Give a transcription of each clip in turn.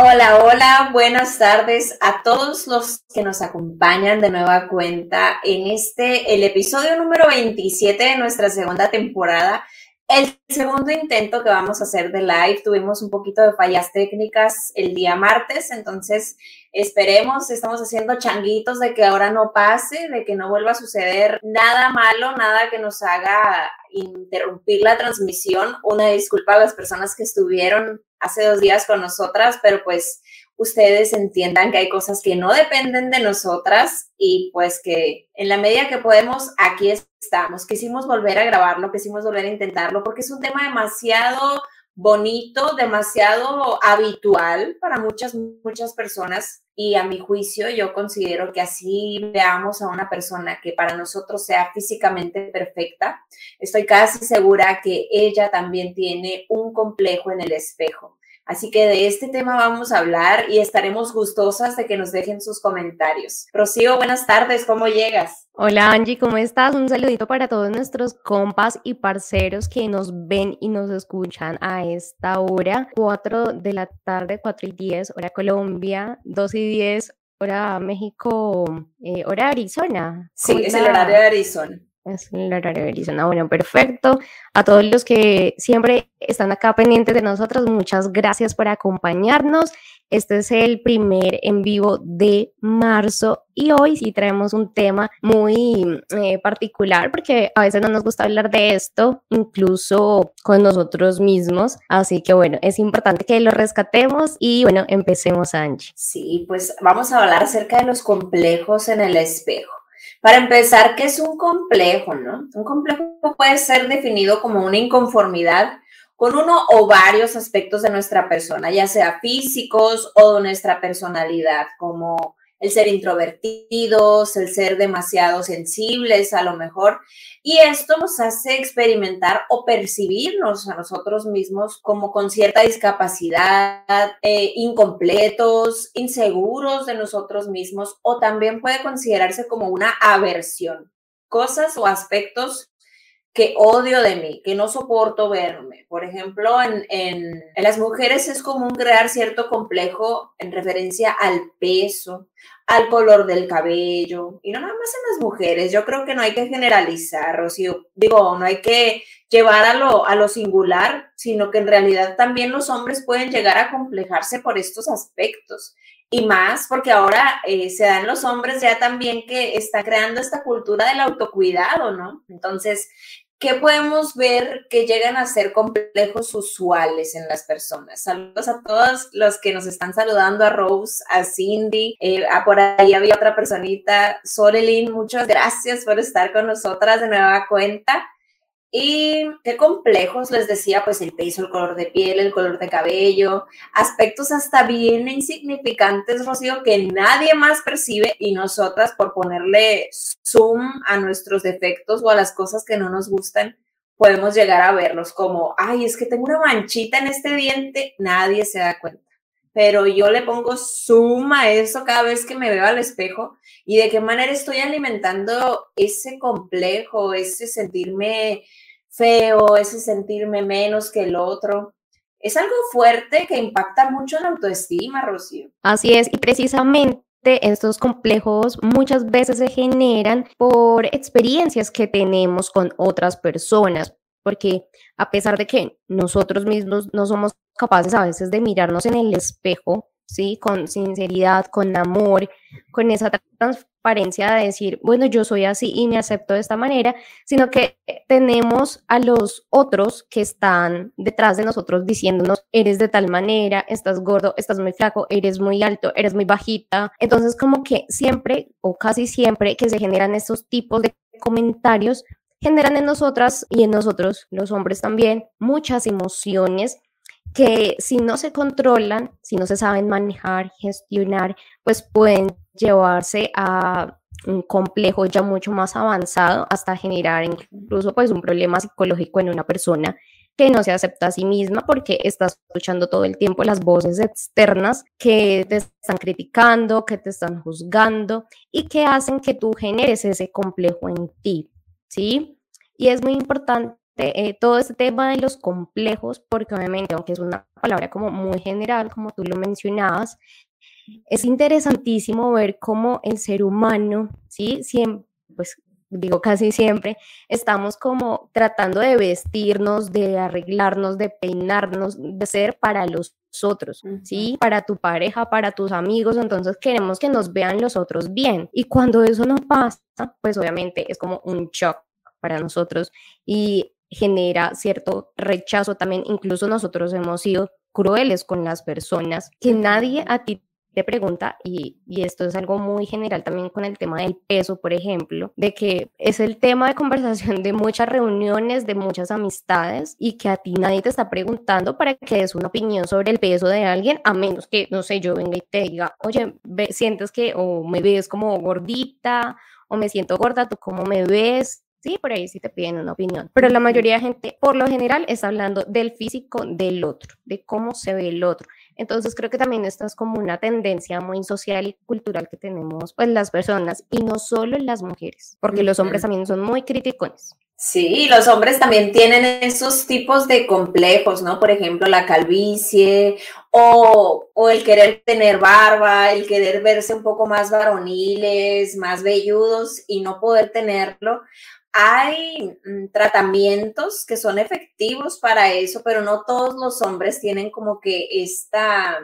Hola, hola, buenas tardes a todos los que nos acompañan de nueva cuenta en este, el episodio número 27 de nuestra segunda temporada. El segundo intento que vamos a hacer de live, tuvimos un poquito de fallas técnicas el día martes, entonces esperemos, estamos haciendo changuitos de que ahora no pase, de que no vuelva a suceder nada malo, nada que nos haga interrumpir la transmisión. Una disculpa a las personas que estuvieron hace dos días con nosotras, pero pues ustedes entiendan que hay cosas que no dependen de nosotras y pues que en la medida que podemos, aquí estamos. Quisimos volver a grabarlo, quisimos volver a intentarlo porque es un tema demasiado bonito, demasiado habitual para muchas, muchas personas y a mi juicio yo considero que así veamos a una persona que para nosotros sea físicamente perfecta, estoy casi segura que ella también tiene un complejo en el espejo. Así que de este tema vamos a hablar y estaremos gustosas de que nos dejen sus comentarios. Rocío, buenas tardes, ¿cómo llegas? Hola Angie, ¿cómo estás? Un saludito para todos nuestros compas y parceros que nos ven y nos escuchan a esta hora, 4 de la tarde, 4 y 10, hora Colombia, 2 y 10, hora México, eh, hora Arizona. Sí, es el horario de Arizona. Es el horario de Arizona. Bueno, perfecto. A todos los que siempre están acá pendientes de nosotros, muchas gracias por acompañarnos. Este es el primer en vivo de marzo y hoy sí traemos un tema muy eh, particular porque a veces no nos gusta hablar de esto, incluso con nosotros mismos. Así que bueno, es importante que lo rescatemos y bueno, empecemos, Angie. Sí, pues vamos a hablar acerca de los complejos en el espejo. Para empezar, ¿qué es un complejo? No? Un complejo puede ser definido como una inconformidad con uno o varios aspectos de nuestra persona, ya sea físicos o de nuestra personalidad, como el ser introvertidos, el ser demasiado sensibles a lo mejor. Y esto nos hace experimentar o percibirnos a nosotros mismos como con cierta discapacidad, eh, incompletos, inseguros de nosotros mismos o también puede considerarse como una aversión, cosas o aspectos que odio de mí, que no soporto verme. Por ejemplo, en, en, las mujeres es común crear cierto complejo en referencia al peso, al color del cabello, y no nada más en las mujeres. Yo creo que no hay que generalizar, Rocío. Digo, no hay que llevar a lo, a lo singular, sino que en realidad también los hombres pueden llegar a complejarse por estos aspectos. Y más porque ahora eh, se dan los hombres ya también que está creando esta cultura del autocuidado, ¿no? Entonces, ¿qué podemos ver que llegan a ser complejos usuales en las personas? Saludos a todos los que nos están saludando, a Rose, a Cindy, eh, a por ahí había otra personita, Sorelin, muchas gracias por estar con nosotras de nueva cuenta. Y qué complejos, les decía, pues el peso, el color de piel, el color de cabello, aspectos hasta bien insignificantes, Rocío, que nadie más percibe y nosotras por ponerle zoom a nuestros defectos o a las cosas que no nos gustan, podemos llegar a verlos como, ay, es que tengo una manchita en este diente, nadie se da cuenta. Pero yo le pongo zoom a eso cada vez que me veo al espejo y de qué manera estoy alimentando ese complejo, ese sentirme feo, ese sentirme menos que el otro. Es algo fuerte que impacta mucho la autoestima, Rocío. Así es, y precisamente estos complejos muchas veces se generan por experiencias que tenemos con otras personas, porque a pesar de que nosotros mismos no somos capaces a veces de mirarnos en el espejo, ¿sí? Con sinceridad, con amor, con esa transparencia de decir, bueno, yo soy así y me acepto de esta manera, sino que tenemos a los otros que están detrás de nosotros diciéndonos, eres de tal manera, estás gordo, estás muy flaco, eres muy alto, eres muy bajita. Entonces, como que siempre o casi siempre que se generan estos tipos de comentarios, generan en nosotras y en nosotros, los hombres también, muchas emociones que si no se controlan, si no se saben manejar, gestionar, pues pueden llevarse a un complejo ya mucho más avanzado hasta generar incluso pues un problema psicológico en una persona que no se acepta a sí misma porque estás escuchando todo el tiempo las voces externas que te están criticando, que te están juzgando y que hacen que tú generes ese complejo en ti, ¿sí? Y es muy importante eh, todo este tema de los complejos porque obviamente, aunque es una palabra como muy general, como tú lo mencionabas, es interesantísimo ver cómo el ser humano, ¿sí? Siempre, pues digo casi siempre, estamos como tratando de vestirnos, de arreglarnos, de peinarnos, de ser para los otros, ¿sí? Para tu pareja, para tus amigos, entonces queremos que nos vean los otros bien. Y cuando eso no pasa, pues obviamente es como un shock para nosotros y genera cierto rechazo también, incluso nosotros hemos sido crueles con las personas, que nadie a ti te pregunta, y, esto es algo muy general también con el tema del peso, por ejemplo, de que es el tema de conversación de muchas reuniones, de muchas amistades, y que a ti nadie te está preguntando para que des una opinión sobre el peso de alguien, a menos que, no sé, yo venga y te diga, oye, sientes que o me ves como gordita, o me siento gorda, ¿tú cómo me ves? Sí, por ahí sí te piden una opinión, pero la mayoría de gente, por lo general, está hablando del físico del otro, de cómo se ve el otro. Entonces creo que también esta es como una tendencia muy social y cultural que tenemos pues las personas y no solo las mujeres, porque los hombres también son muy críticos. Sí, los hombres también tienen esos tipos de complejos, ¿no? Por ejemplo, la calvicie o, o, el querer tener barba, el querer verse un poco más varoniles, más velludos y no poder tenerlo hay mm, tratamientos que son efectivos para eso, pero no todos los hombres tienen como que esta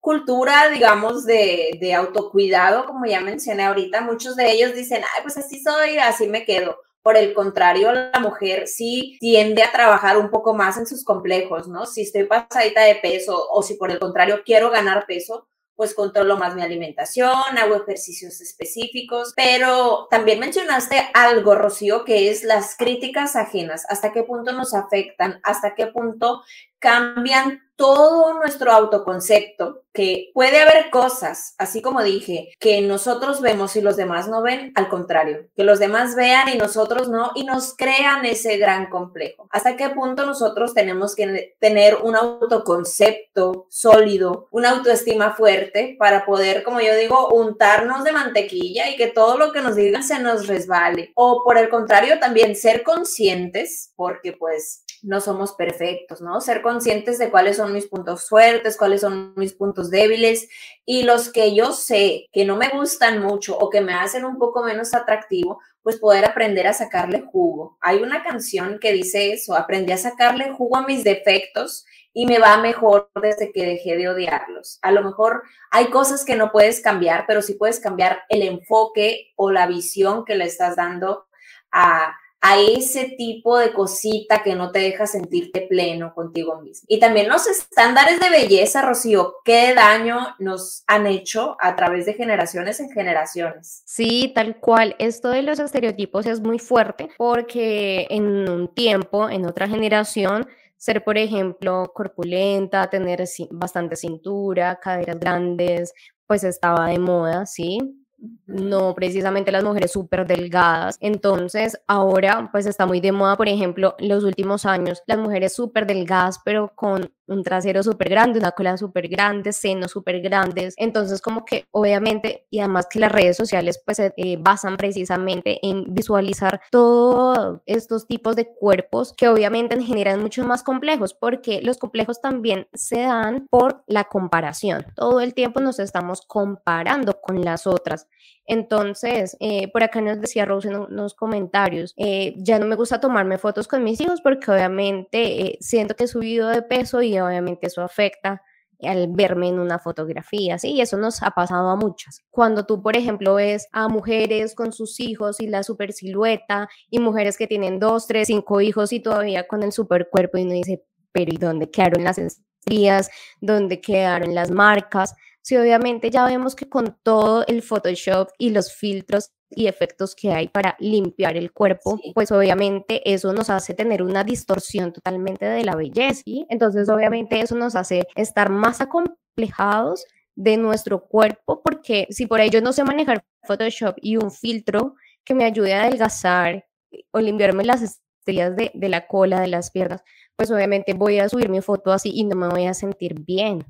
cultura, digamos, de, de, autocuidado, como ya mencioné ahorita. Muchos de ellos dicen, ay, pues así soy, así me quedo. Por el contrario, la mujer sí tiende a trabajar un poco más en sus complejos, ¿no? Si estoy pasadita de peso o si por el contrario quiero ganar peso, pues controlo más mi alimentación, hago ejercicios específicos, pero también mencionaste algo, Rocío, que es las críticas ajenas, hasta qué punto nos afectan, hasta qué punto cambian todo nuestro autoconcepto, que puede haber cosas, así como dije, que nosotros vemos y los demás no ven, al contrario, que los demás vean y nosotros no, y nos crean ese gran complejo. ¿Hasta qué punto nosotros tenemos que tener un autoconcepto sólido, una autoestima fuerte para poder, como yo digo, untarnos de mantequilla y que todo lo que nos digan se nos resbale? O por el contrario, también ser conscientes, porque pues no somos perfectos, ¿no? Ser conscientes de cuáles son mis puntos fuertes, cuáles son mis puntos débiles y los que yo sé que no me gustan mucho o que me hacen un poco menos atractivo, pues poder aprender a sacarle jugo. Hay una canción que dice eso, aprendí a sacarle jugo a mis defectos y me va mejor desde que dejé de odiarlos. A lo mejor hay cosas que no puedes cambiar, pero sí puedes cambiar el enfoque o la visión que le estás dando a a ese tipo de cosita que no te deja sentirte pleno contigo mismo. Y también los estándares de belleza, Rocío, qué daño nos han hecho a través de generaciones en generaciones. Sí, tal cual. Esto de los estereotipos es muy fuerte porque en un tiempo, en otra generación, ser, por ejemplo, corpulenta, tener bastante cintura, caderas grandes, pues estaba de moda, ¿sí? No precisamente las mujeres súper delgadas. Entonces, ahora pues está muy de moda, por ejemplo, los últimos años, las mujeres súper delgadas, pero con un trasero súper grande, una cola súper grande, senos súper grandes. Entonces, como que obviamente, y además que las redes sociales pues se eh, basan precisamente en visualizar todos estos tipos de cuerpos que obviamente generan muchos más complejos, porque los complejos también se dan por la comparación. Todo el tiempo nos estamos comparando con las otras. Entonces, eh, por acá nos decía Rose en unos comentarios, eh, ya no me gusta tomarme fotos con mis hijos porque obviamente siento que he subido de peso y obviamente eso afecta al verme en una fotografía, ¿sí? Y eso nos ha pasado a muchas. Cuando tú, por ejemplo, ves a mujeres con sus hijos y la super silueta y mujeres que tienen dos, tres, cinco hijos y todavía con el super cuerpo y uno dice, pero ¿y dónde quedaron las estrías? ¿Dónde quedaron las marcas? Sí, obviamente ya vemos que con todo el Photoshop y los filtros y efectos que hay para limpiar el cuerpo, pues obviamente eso nos hace tener una distorsión totalmente de la belleza. y Entonces obviamente eso nos hace estar más acomplejados de nuestro cuerpo, porque si por ello no sé manejar Photoshop y un filtro que me ayude a adelgazar o limpiarme las de, de la cola, de las piernas, pues obviamente voy a subir mi foto así y no me voy a sentir bien,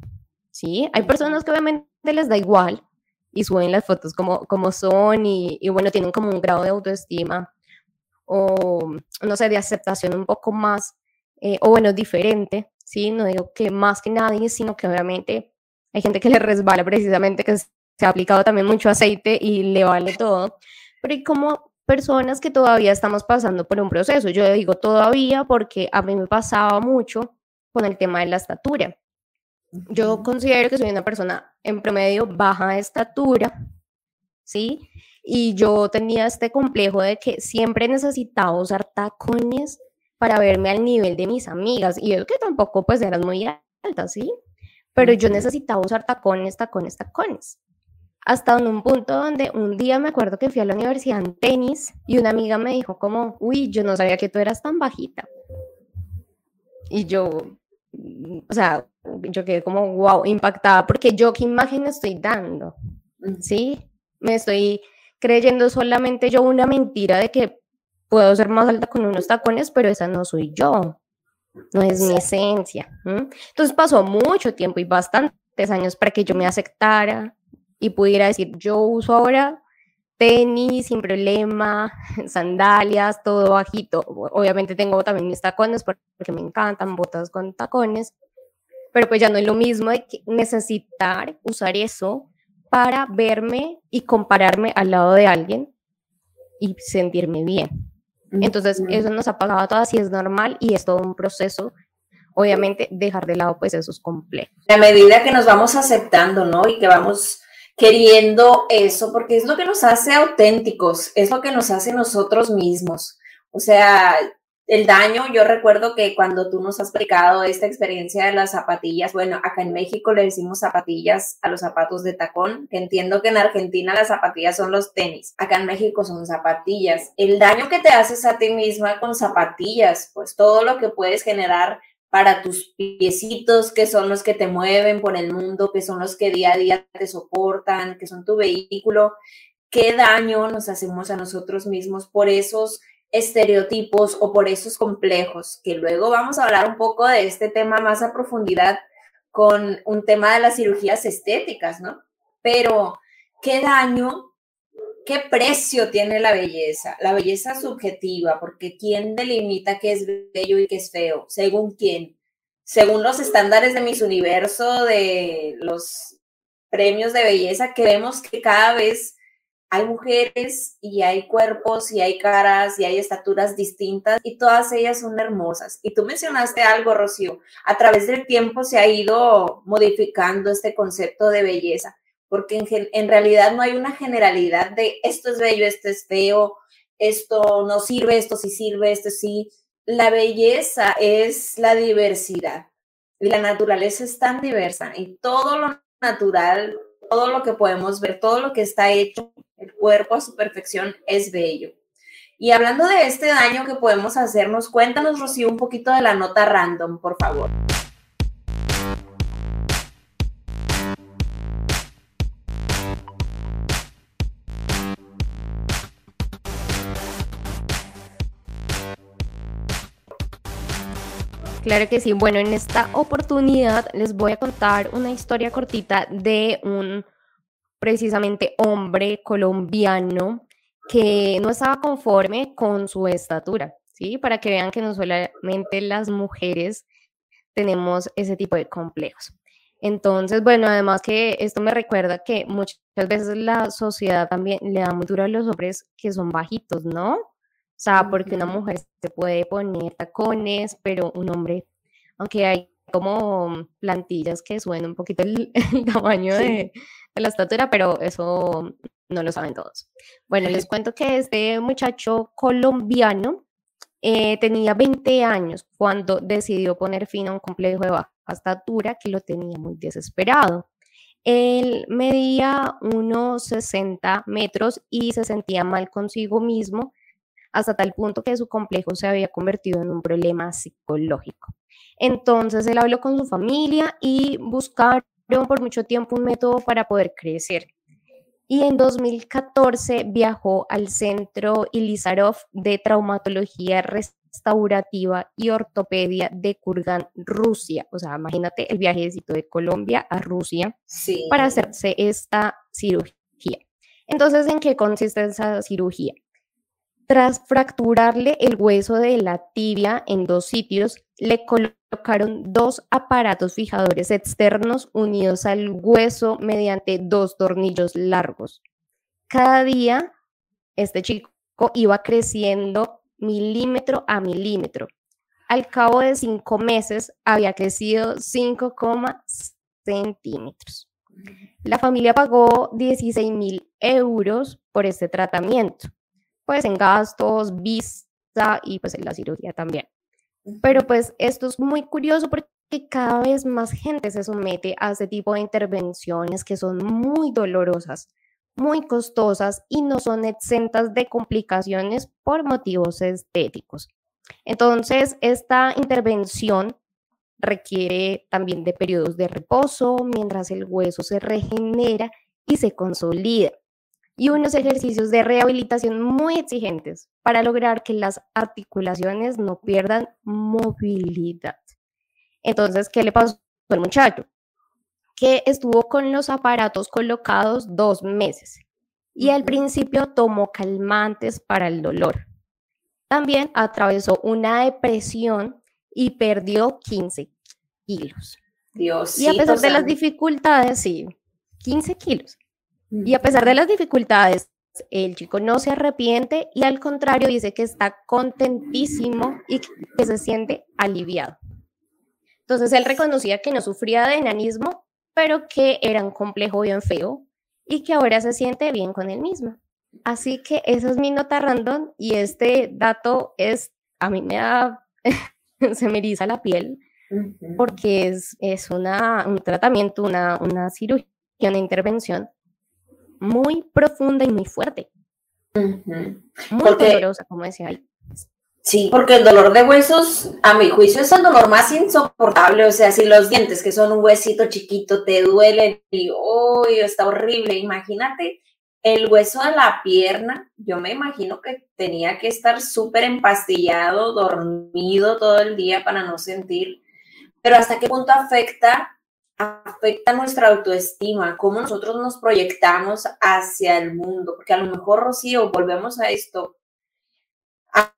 ¿sí? Hay personas que obviamente les da igual y suben las fotos como, como son y, y bueno, tienen como un grado de autoestima o, no sé, de aceptación un poco más, eh, o bueno, diferente, ¿sí? No digo que más que nadie, sino que obviamente hay gente que le resbala precisamente, que se ha aplicado también mucho aceite y le vale todo, pero hay como personas que todavía estamos pasando por un proceso. Yo digo todavía porque a mí me pasaba mucho con el tema de la estatura. Yo considero que soy una persona en promedio baja de estatura, ¿sí? Y yo tenía este complejo de que siempre necesitaba usar tacones para verme al nivel de mis amigas. Y es que tampoco pues eran muy altas, ¿sí? Pero yo necesitaba usar tacones, tacones, tacones hasta en un punto donde un día me acuerdo que fui a la universidad en tenis y una amiga me dijo como, uy, yo no sabía que tú eras tan bajita. Y yo, o sea, yo quedé como, wow, impactada, porque yo qué imagen estoy dando, ¿sí? Me estoy creyendo solamente yo una mentira de que puedo ser más alta con unos tacones, pero esa no soy yo, no es mi esencia. Entonces pasó mucho tiempo y bastantes años para que yo me aceptara, y pudiera decir, yo uso ahora tenis sin problema, sandalias, todo bajito. Obviamente tengo también mis tacones porque me encantan, botas con tacones, pero pues ya no es lo mismo de necesitar usar eso para verme y compararme al lado de alguien y sentirme bien. Entonces, eso nos ha pasado a todas y es normal y es todo un proceso obviamente dejar de lado pues esos complejos. A medida que nos vamos aceptando, ¿no? Y que vamos queriendo eso, porque es lo que nos hace auténticos, es lo que nos hace nosotros mismos. O sea, el daño, yo recuerdo que cuando tú nos has explicado esta experiencia de las zapatillas, bueno, acá en México le decimos zapatillas a los zapatos de tacón, que entiendo que en Argentina las zapatillas son los tenis, acá en México son zapatillas. El daño que te haces a ti misma con zapatillas, pues todo lo que puedes generar para tus piecitos, que son los que te mueven por el mundo, que son los que día a día te soportan, que son tu vehículo, qué daño nos hacemos a nosotros mismos por esos estereotipos o por esos complejos, que luego vamos a hablar un poco de este tema más a profundidad con un tema de las cirugías estéticas, ¿no? Pero, ¿qué daño ¿Qué precio tiene la belleza? La belleza subjetiva, porque ¿quién delimita qué es bello y qué es feo? ¿Según quién? Según los estándares de mis universo, de los premios de belleza, que vemos que cada vez hay mujeres y hay cuerpos y hay caras y hay estaturas distintas y todas ellas son hermosas. Y tú mencionaste algo, Rocío, a través del tiempo se ha ido modificando este concepto de belleza porque en, realidad no hay una generalidad de esto es bello, esto es feo, esto no sirve, esto sí sirve, esto sí. La belleza es la diversidad y la naturaleza es tan diversa y todo lo natural, todo lo que podemos ver, todo lo que está hecho, el cuerpo a su perfección es bello. Y hablando de este daño que podemos hacernos, cuéntanos, Rocío, un poquito de la nota random, por favor. Claro que sí. Bueno, en esta oportunidad les voy a contar una historia cortita de un precisamente hombre colombiano que no estaba conforme con su estatura, ¿sí? Para que vean que no solamente las mujeres tenemos ese tipo de complejos. Entonces, bueno, además que esto me recuerda que muchas veces la sociedad también le da muy duro a los hombres que son bajitos, ¿no? O sea, porque una mujer se puede poner tacones, pero un hombre, aunque hay como plantillas que suben un poquito el, tamaño de, la estatura, pero eso no lo saben todos. Bueno, les cuento que este muchacho colombiano eh, tenía 20 años cuando decidió poner fin a un complejo de baja estatura que lo tenía muy desesperado. Él medía unos 60 metros y se sentía mal consigo mismo hasta tal punto que su complejo se había convertido en un problema psicológico. Entonces él habló con su familia y buscaron por mucho tiempo un método para poder crecer. Y en 2014 viajó al Centro Ilizarov de Traumatología Restaurativa y Ortopedia de Kurgan, Rusia. O sea, imagínate el viajecito de Colombia a Rusia para hacerse esta cirugía. Entonces, ¿en qué consiste esa cirugía? Tras fracturarle el hueso de la tibia en dos sitios, le colocaron dos aparatos fijadores externos unidos al hueso mediante dos tornillos largos. Cada día, este chico iba creciendo milímetro a milímetro. Al cabo de cinco meses había crecido 5, centímetros. La familia pagó 16 mil euros por este tratamiento, pues en gastos, vista y pues en la cirugía también. Pero pues esto es muy curioso porque cada vez más gente se somete a este tipo de intervenciones que son muy dolorosas, muy costosas y no son exentas de complicaciones por motivos estéticos. Entonces, esta intervención requiere también de periodos de reposo mientras el hueso se regenera y se consolida y unos ejercicios de rehabilitación muy exigentes para lograr que las articulaciones no pierdan movilidad. Entonces, ¿qué le pasó al muchacho? Que estuvo con los aparatos colocados dos meses y al principio tomó calmantes para el dolor. También atravesó una depresión y perdió 15 kilos. Dios. Y a pesar de las dificultades, sí, 15 kilos. Y a pesar de las dificultades, el chico no se arrepiente y al contrario dice que está contentísimo y que se siente aliviado. Entonces él reconocía que no sufría de enanismo, pero que era un complejo bien feo y que ahora se siente bien con él mismo. Así que esa es mi nota random y este dato es, a mí me da, se me eriza la piel porque es, es una, un tratamiento, una, una cirugía, una intervención muy profunda y muy fuerte. Muy dolorosa, como decía ahí. Sí, porque el dolor de huesos, a mi juicio, es el dolor más insoportable. O sea, si los dientes, que son un huesito chiquito, te duelen y, uy, está horrible. Imagínate el hueso de la pierna. Yo me imagino que tenía que estar súper empastillado, dormido todo el día para no sentir. Pero ¿hasta qué punto afecta afecta nuestra autoestima, cómo nosotros nos proyectamos hacia el mundo, porque a lo mejor, Rocío, volvemos a esto,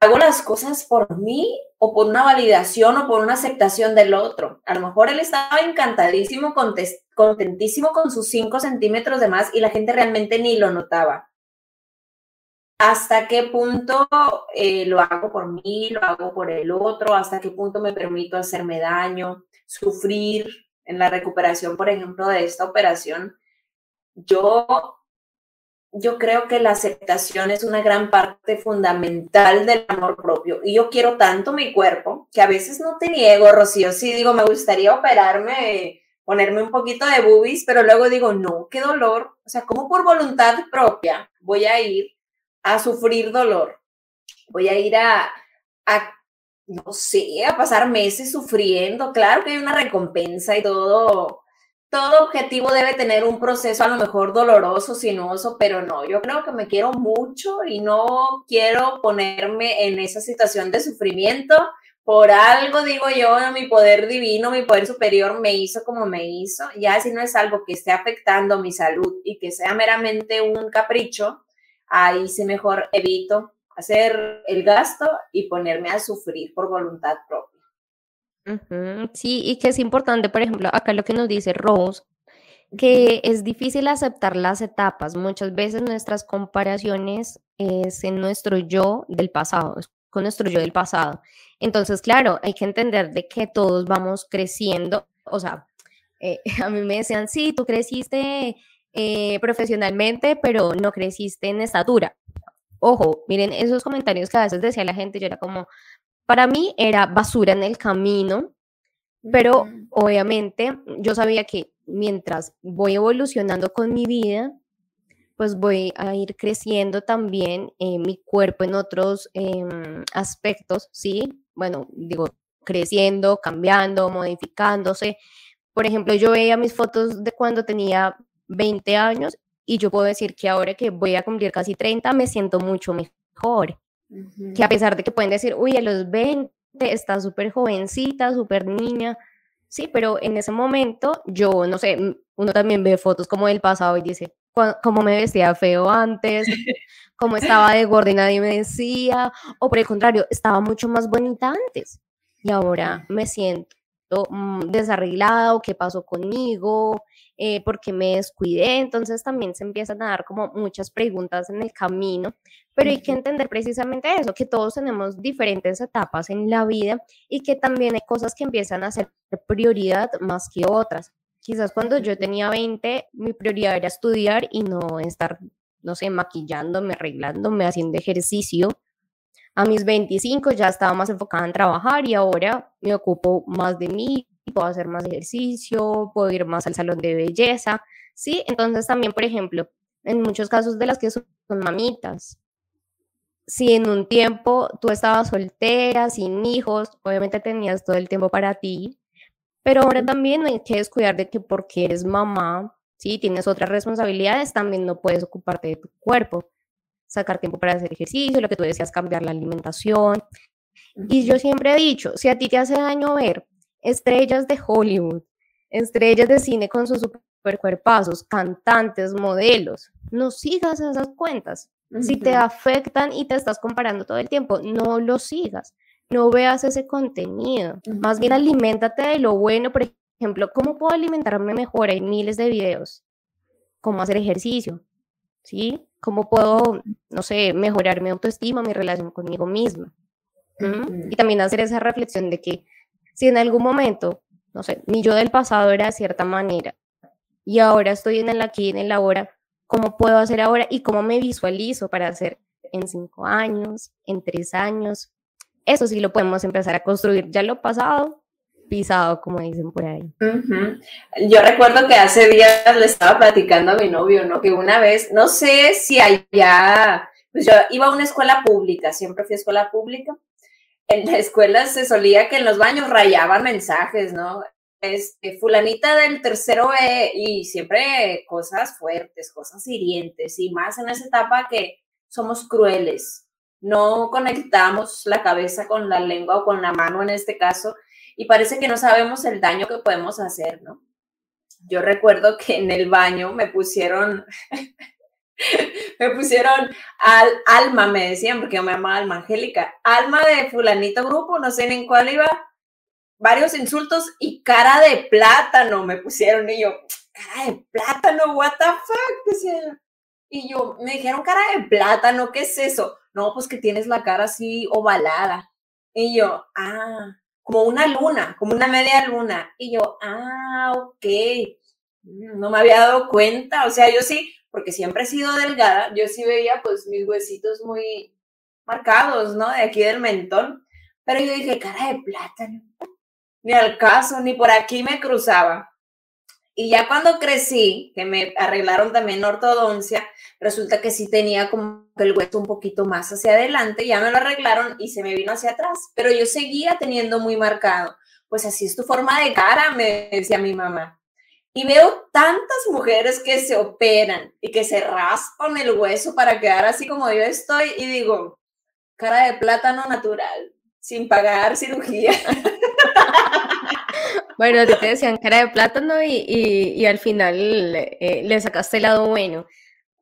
hago las cosas por mí o por una validación o por una aceptación del otro. A lo mejor él estaba encantadísimo, contentísimo con sus 5 centímetros de más y la gente realmente ni lo notaba. ¿Hasta qué punto eh, lo hago por mí, lo hago por el otro? ¿Hasta qué punto me permito hacerme daño, sufrir, en la recuperación, por ejemplo, de esta operación, yo, yo creo que la aceptación es una gran parte fundamental del amor propio. Y yo quiero tanto mi cuerpo que a veces no te niego, Rocío. Sí, digo, me gustaría operarme, ponerme un poquito de boobies, pero luego digo, no, qué dolor. O sea, como por voluntad propia voy a ir a sufrir dolor? Voy a ir a, a no sé, a pasar meses sufriendo. Claro que hay una recompensa y todo, todo objetivo debe tener un proceso a lo mejor doloroso, sinuoso, pero no, yo creo que me quiero mucho y no quiero ponerme en esa situación de sufrimiento. Por algo digo yo, mi poder divino, mi poder superior me hizo como me hizo. Ya si no es algo que esté afectando mi salud y que sea meramente un capricho, ahí sí mejor evito hacer el gasto y ponerme a sufrir por voluntad propia. Sí, y que es importante, por ejemplo, acá lo que nos dice Rose, que es difícil aceptar las etapas. Muchas veces nuestras comparaciones es en nuestro yo del pasado, con nuestro yo del pasado. Entonces, claro, hay que entender de que todos vamos creciendo. O sea, eh, a mí me decían, sí, tú creciste eh, profesionalmente, pero no creciste en estatura. Ojo, miren esos comentarios que a veces decía la gente, yo era como, para mí era basura en el camino, pero obviamente yo sabía que mientras voy evolucionando con mi vida, pues voy a ir creciendo también en mi cuerpo en otros em, aspectos, ¿sí? Bueno, digo, creciendo, cambiando, modificándose, Por ejemplo, yo veía mis fotos de cuando tenía 20 años y yo puedo decir que ahora que voy a cumplir casi 30 me siento mucho mejor. Que a pesar de que pueden decir, uy, a los 20 está súper jovencita, súper niña. Sí, pero en ese momento yo, no sé, uno también ve fotos como del pasado y dice, cómo me vestía feo antes, cómo estaba de gorda y nadie me decía, o por el contrario, estaba mucho más bonita antes y ahora me siento desarreglado, qué pasó conmigo, eh, por qué me descuidé, entonces también se empiezan a dar como muchas preguntas en el camino, pero hay que entender precisamente eso, que todos tenemos diferentes etapas en la vida y que también hay cosas que empiezan a ser prioridad más que otras. Quizás cuando yo tenía 20, mi prioridad era estudiar y no estar, no sé, maquillándome, arreglándome, haciendo ejercicio. A mis 25 ya estaba más enfocada en trabajar y ahora me ocupo más de mí, puedo hacer más ejercicio, puedo ir más al salón de belleza, ¿sí? Entonces también, por ejemplo, en muchos casos de las que son mamitas, si en un tiempo tú estabas soltera, sin hijos, obviamente tenías todo el tiempo para ti, pero ahora también hay que descuidar de que porque eres mamá, ¿sí? Tienes otras responsabilidades, también no puedes ocuparte de tu cuerpo, sacar tiempo para hacer ejercicio, lo que tú decías, cambiar la alimentación. Y yo siempre he dicho, si a ti te hace daño ver estrellas de Hollywood, estrellas de cine con sus supercuerpazos, cantantes, modelos, no sigas esas cuentas. Si te afectan y te estás comparando todo el tiempo, no lo sigas no veas ese contenido. Más bien aliméntate de lo bueno. Por ejemplo, ¿cómo puedo alimentarme mejor? Hay miles de videos. ¿Cómo hacer ejercicio? ¿Sí? ¿Cómo puedo, no sé, mejorar mi autoestima, mi relación conmigo misma? Y también hacer esa reflexión de que si en algún momento, no sé, mi yo del pasado era de cierta manera y ahora estoy en el aquí, en el ahora, ¿cómo puedo hacer ahora y cómo me visualizo para hacer en cinco años, en tres años, eso sí lo podemos empezar a construir. Ya lo pasado, pisado, como dicen por ahí. Yo recuerdo que hace días le estaba platicando a mi novio, ¿no? Que una vez, no sé si allá, pues yo iba a una escuela pública, siempre fui a escuela pública. En la escuela se solía que en los baños rayaban mensajes, ¿no? Este, fulanita del tercero B y siempre cosas fuertes, cosas hirientes y más en esa etapa que somos crueles, no conectamos la cabeza con la lengua o con la mano en este caso y parece que no sabemos el daño que podemos hacer, ¿no? Yo recuerdo que en el baño me pusieron, me pusieron al alma, me decían, porque yo me llamaba Alma Angélica, alma de fulanito grupo, no sé en cuál iba, varios insultos y cara de plátano me pusieron y yo, cara de plátano, what the fuck, y yo, me dijeron cara de plátano, ¿qué es eso? No, pues que tienes la cara así ovalada. Y yo, ah, como una luna, como una media luna. Y yo, ah, ok. No me había dado cuenta. O sea, yo sí, porque siempre he sido delgada, yo sí veía pues mis huesitos muy marcados, ¿no? De aquí del mentón. Pero yo dije, cara de plátano. Ni al caso, ni por aquí me cruzaba. Y ya cuando crecí, que me arreglaron también ortodoncia, resulta que sí tenía como el hueso un poquito más hacia adelante, ya me lo arreglaron y se me vino hacia atrás, pero yo seguía teniendo muy marcado. Pues así es tu forma de cara, me decía mi mamá. Y veo tantas mujeres que se operan y que se raspan el hueso para quedar así como yo estoy y digo, cara de plátano natural, sin pagar cirugía. Bueno, te decían cara de plátano y, y, al final eh, le sacaste el lado bueno.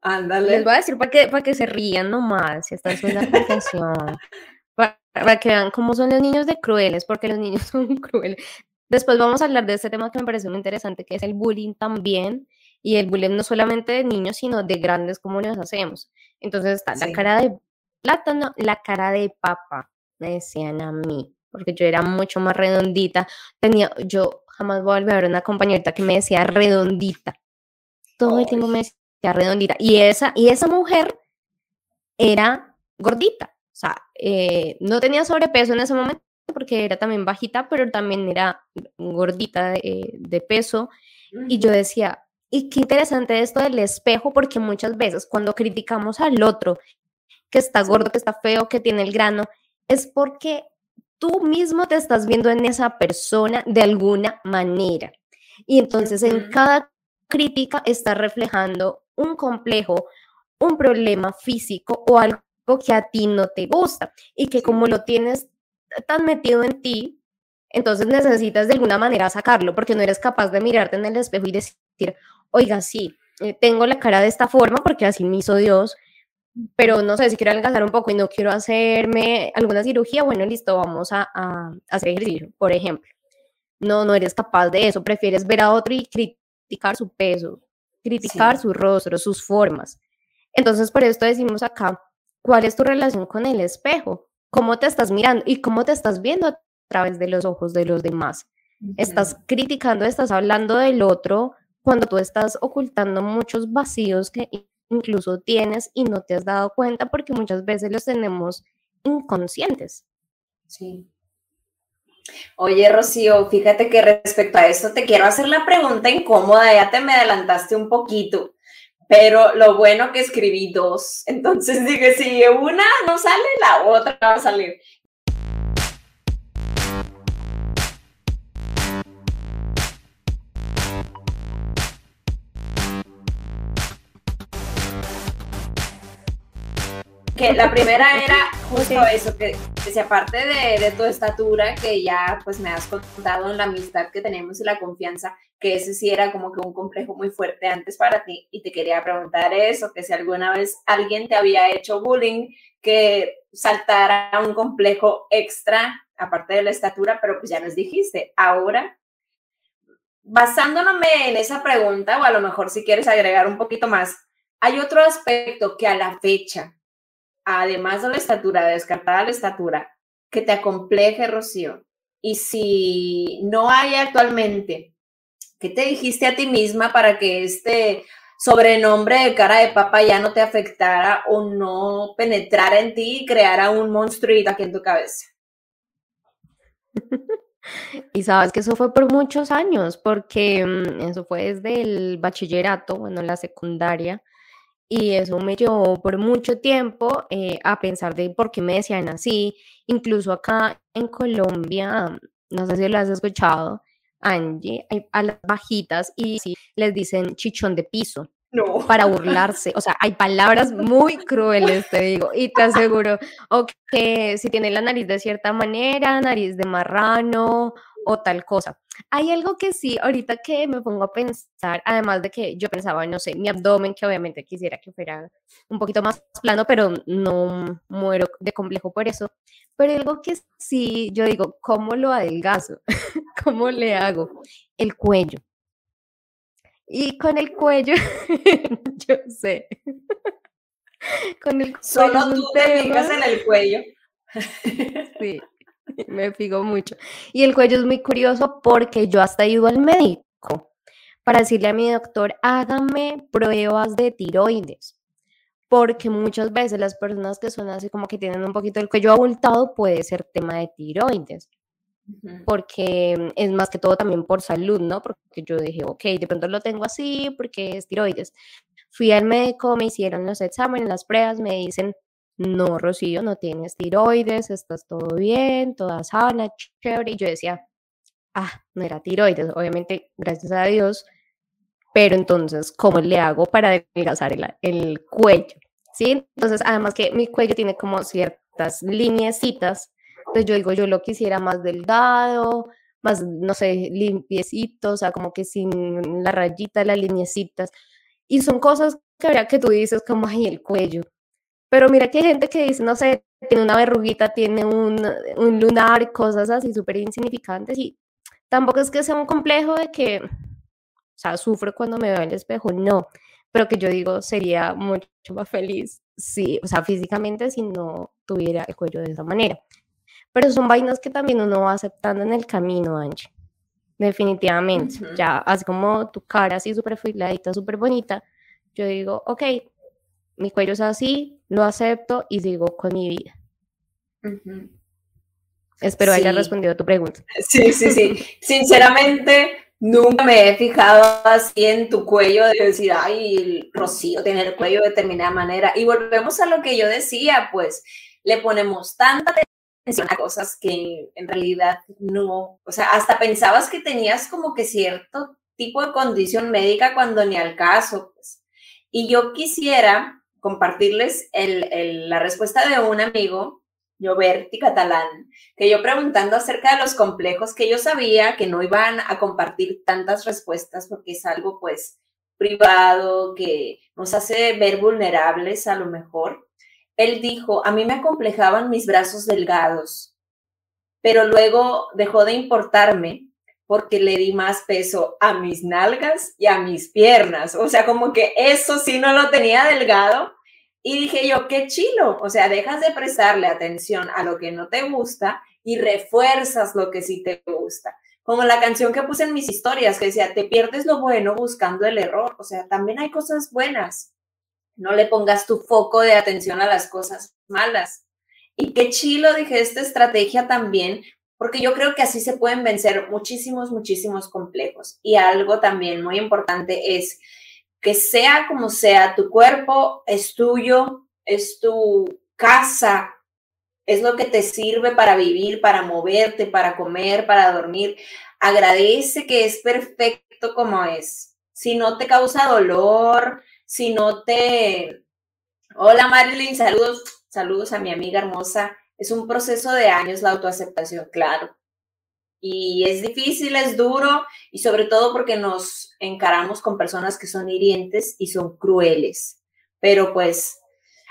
Ándale. Les voy a decir para que, para que se rían nomás, si esta es una confesión. Para, para, que vean cómo son los niños de crueles, porque los niños son crueles. Después vamos a hablar de este tema que me parece muy interesante, que es el bullying también. Y el bullying no solamente de niños, sino de grandes, como nos hacemos. Entonces está la cara de plátano, la cara de papa, me decían a mí porque yo era mucho más redondita. Tenía, yo jamás voy a ver una compañerita que me decía redondita. Todo el tiempo me decía redondita. Y esa, y esa mujer era gordita. O sea, eh, no tenía sobrepeso en ese momento porque era también bajita, pero también era gordita de, de peso. Y yo decía, y qué interesante esto del espejo, porque muchas veces cuando criticamos al otro, que está gordo, que está feo, que tiene el grano, es porque tú mismo te estás viendo en esa persona de alguna manera. Y entonces en cada crítica está reflejando un complejo, un problema físico o algo que a ti no te gusta y que como lo tienes tan metido en ti, entonces necesitas de alguna manera sacarlo porque no eres capaz de mirarte en el espejo y decir, oiga, sí, eh, tengo la cara de esta forma porque así me hizo Dios, pero no sé si quiero adelgazar un poco y no quiero hacerme alguna cirugía, bueno, listo, vamos a, hacer ejercicio, por ejemplo. No, no eres capaz de eso, prefieres ver a otro y criticar su peso, criticar su rostro, sus formas. Entonces, por esto decimos acá, ¿cuál es tu relación con el espejo? ¿Cómo te estás mirando y cómo te estás viendo a través de los ojos de los demás? Estás criticando, estás hablando del otro cuando tú estás ocultando muchos vacíos que incluso tienes y no te has dado cuenta porque muchas veces los tenemos inconscientes. Sí. Oye, Rocío, fíjate que respecto a esto te quiero hacer la pregunta incómoda, ya te me adelantaste un poquito, pero lo bueno que escribí dos, entonces dije, si una no sale, la otra va a salir. Que la primera era justo eso, que, si aparte de, de, tu estatura, que ya pues me has contado en la amistad que tenemos y la confianza, que ese sí era como que un complejo muy fuerte antes para ti, y te quería preguntar eso, que si alguna vez alguien te había hecho bullying, que saltara un complejo extra, aparte de la estatura, pero pues ya nos dijiste, ahora basándonos en esa pregunta, o a lo mejor si quieres agregar un poquito más, hay otro aspecto que a la fecha además de la estatura, de descartar la estatura, que te acompleje, Rocío. Y si no hay actualmente, ¿qué te dijiste a ti misma para que este sobrenombre de cara de papa ya no te afectara o no penetrara en ti y creara un monstruito aquí en tu cabeza? Y sabes que eso fue por muchos años, porque mm, eso fue desde el bachillerato, bueno, la secundaria, y eso me llevó por mucho tiempo eh, a pensar de por qué me decían así. Incluso acá en Colombia, no sé si lo has escuchado, Angie, a las bajitas y sí, les dicen chichón de piso. No. Para burlarse. O sea, hay palabras muy crueles, te digo. Y te aseguro, o que si tiene la nariz de cierta manera, nariz de marrano o tal cosa. Hay algo que sí, ahorita que me pongo a pensar, además de que yo pensaba, no sé, mi abdomen, que obviamente quisiera que fuera un poquito más plano, pero no muero de complejo por eso. Pero algo que sí, yo digo, ¿cómo lo adelgazo? ¿Cómo le hago? El cuello. Y con el cuello, yo sé. con el cuello. Solo tú te fijas en el cuello. sí. me fijo mucho. Y el cuello es muy curioso porque yo hasta he ido al médico para decirle a mi doctor, hágame pruebas de tiroides. Porque muchas veces las personas que son así como que tienen un poquito el cuello abultado puede ser tema de tiroides. Porque es más que todo también por salud, ¿no? Porque yo dije, ok, de pronto lo tengo así porque es tiroides. Fui al médico, me hicieron los exámenes, las pruebas, me dicen, no, Rocío, no tienes tiroides, estás todo bien, toda sana, chévere. Y yo decía, ah, no era tiroides, obviamente, gracias a Dios. Pero entonces, ¿cómo le hago para adelgazar el, el cuello? ¿Sí? Entonces, además que mi cuello tiene como ciertas lineecitas, entonces yo digo, yo lo quisiera más delgado, más, no sé, limpiecito, o sea, como que sin la rayita, las lineecitas. Y son cosas que, que tú dices como, ay, el cuello pero mira que hay gente que dice, no sé, tiene una verruguita, tiene un, un lunar, cosas así súper insignificantes y tampoco es que sea un complejo de que, o sea, sufro cuando me veo en el espejo, no, pero que yo digo sería mucho más feliz, sí, o sea, físicamente si no tuviera el cuello de esa manera. Pero son vainas que también uno va aceptando en el camino, Angie. Definitivamente. Ya, así como tu cara así súper filadita, súper bonita, yo digo, ok, mi cuello es así, lo acepto y sigo con mi vida. Espero haya respondido a tu pregunta. Sí, sí, sí. Sinceramente, nunca me he fijado así en tu cuello de decir, ay, Rocío tiene el cuello de determinada manera. Y volvemos a lo que yo decía, pues le ponemos tanta atención a cosas que en realidad no, o sea, hasta pensabas que tenías como que cierto tipo de condición médica cuando ni al caso. Pues. Y yo quisiera compartirles la respuesta de un amigo, Lloberti Catalán, que yo preguntando acerca de los complejos que yo sabía que no iban a compartir tantas respuestas porque es algo pues privado que nos hace ver vulnerables a lo mejor. Él dijo, a mí me acomplejaban mis brazos delgados, pero luego dejó de importarme porque le di más peso a mis nalgas y a mis piernas. O sea, como que eso sí no lo tenía delgado. Y dije yo, qué chilo. O sea, dejas de prestarle atención a lo que no te gusta y refuerzas lo que sí te gusta. Como la canción que puse en mis historias, que decía, te pierdes lo bueno buscando el error. O sea, también hay cosas buenas. No le pongas tu foco de atención a las cosas malas. Y qué chilo, dije, esta estrategia también porque yo creo que así se pueden vencer muchísimos, muchísimos complejos. Y algo también muy importante es que sea como sea, tu cuerpo es tuyo, es tu casa, es lo que te sirve para vivir, para moverte, para comer, para dormir. Agradece que es perfecto como es. Si no te causa dolor, si no te... Hola Marilyn, saludos, saludos a mi amiga hermosa. Es un proceso de años la autoaceptación, claro. Y es difícil, es duro y sobre todo porque nos encaramos con personas que son hirientes y son crueles. Pero pues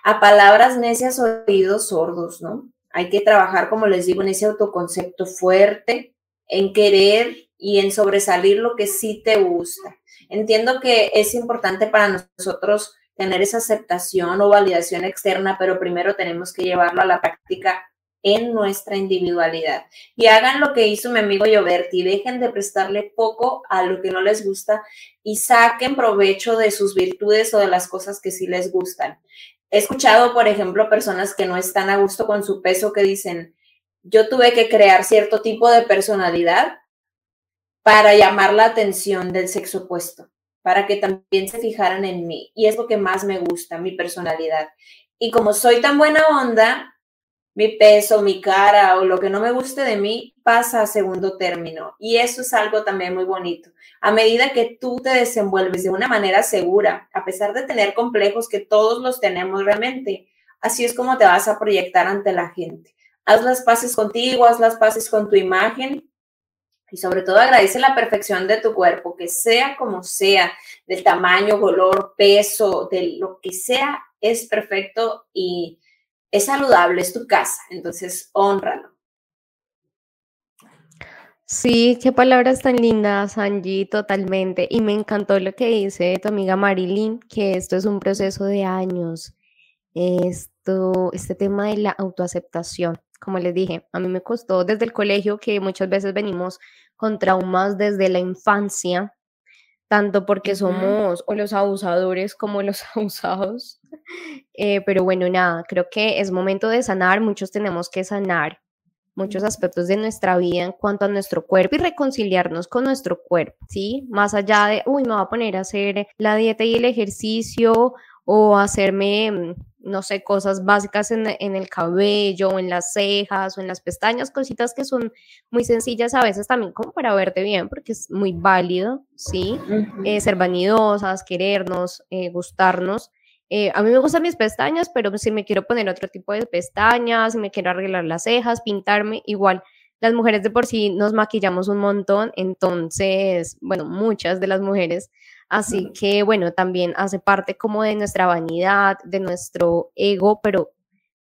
a palabras necias, oídos sordos, ¿no? Hay que trabajar, como les digo, en ese autoconcepto fuerte, en querer y en sobresalir lo que sí te gusta. Entiendo que es importante para nosotros tener esa aceptación o validación externa, pero primero tenemos que llevarlo a la práctica en nuestra individualidad. Y hagan lo que hizo mi amigo Lloberti, dejen de prestarle poco a lo que no les gusta y saquen provecho de sus virtudes o de las cosas que sí les gustan. He escuchado, por ejemplo, personas que no están a gusto con su peso que dicen, yo tuve que crear cierto tipo de personalidad para llamar la atención del sexo opuesto para que también se fijaran en mí. Y es lo que más me gusta, mi personalidad. Y como soy tan buena onda, mi peso, mi cara o lo que no me guste de mí pasa a segundo término. Y eso es algo también muy bonito. A medida que tú te desenvuelves de una manera segura, a pesar de tener complejos que todos los tenemos realmente, así es como te vas a proyectar ante la gente. Haz las paces contigo, haz las paces con tu imagen y sobre todo agradece la perfección de tu cuerpo, que sea como sea, del tamaño, color, peso, de lo que sea, es perfecto y es saludable, es tu casa. Entonces, honralo. Sí, qué palabras tan lindas, Angie, totalmente. Y me encantó lo que dice tu amiga Marilyn, que esto es un proceso de años. Esto, este tema de la autoaceptación como les dije, a mí me costó desde el colegio que muchas veces venimos con traumas desde la infancia, tanto porque somos o los abusadores como los abusados. Eh, pero bueno, nada, creo que es momento de sanar, muchos tenemos que sanar muchos aspectos de nuestra vida en cuanto a nuestro cuerpo y reconciliarnos con nuestro cuerpo, ¿sí? Más allá de, uy, me voy a poner a hacer la dieta y el ejercicio o hacerme, mm, no sé, cosas básicas en, el cabello, o en las cejas, o en las pestañas, cositas que son muy sencillas a veces también como para verte bien, porque es muy válido, ¿sí? Eh, ser vanidosas, querernos, eh, gustarnos. Eh, a mí me gustan mis pestañas, pero si me quiero poner otro tipo de pestañas, si me quiero arreglar las cejas, pintarme, igual las mujeres de por sí nos maquillamos un montón, entonces, bueno, muchas de las mujeres Así que bueno, también hace parte como de nuestra vanidad, de nuestro ego, pero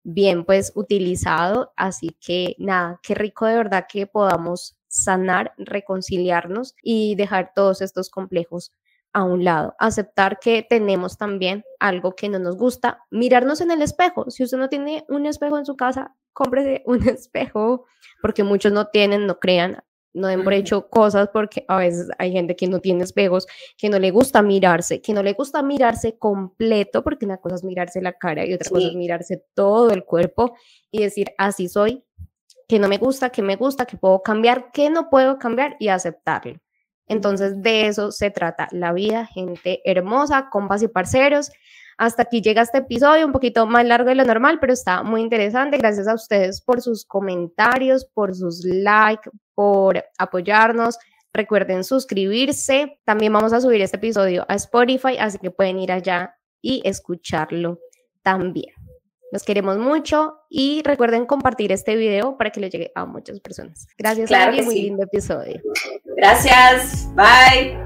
bien pues utilizado. Así que nada, qué rico de verdad que podamos sanar, reconciliarnos y dejar todos estos complejos a un lado, aceptar que tenemos también algo que no nos gusta, mirarnos en el espejo. Si usted no tiene un espejo en su casa, cómprese un espejo, porque muchos no tienen, no crean, no den por hecho cosas porque a veces hay gente que no tiene espejos, que no le gusta mirarse, que no le gusta mirarse completo, porque una cosa es mirarse la cara y otra cosa es mirarse todo el cuerpo y decir, así soy, que no me gusta, que me gusta, que puedo cambiar, que no puedo cambiar y aceptarlo. Entonces de eso se trata la vida, gente hermosa, compas y parceros. Hasta aquí llega este episodio, un poquito más largo de lo normal, pero está muy interesante. Gracias a ustedes por sus comentarios, por sus likes, por apoyarnos. Recuerden suscribirse. También vamos a subir este episodio a Spotify, así que pueden ir allá y escucharlo también. Los queremos mucho y recuerden compartir este video para que le llegue a muchas personas. Gracias, Claro Ari, muy sí. lindo episodio. Gracias. Bye.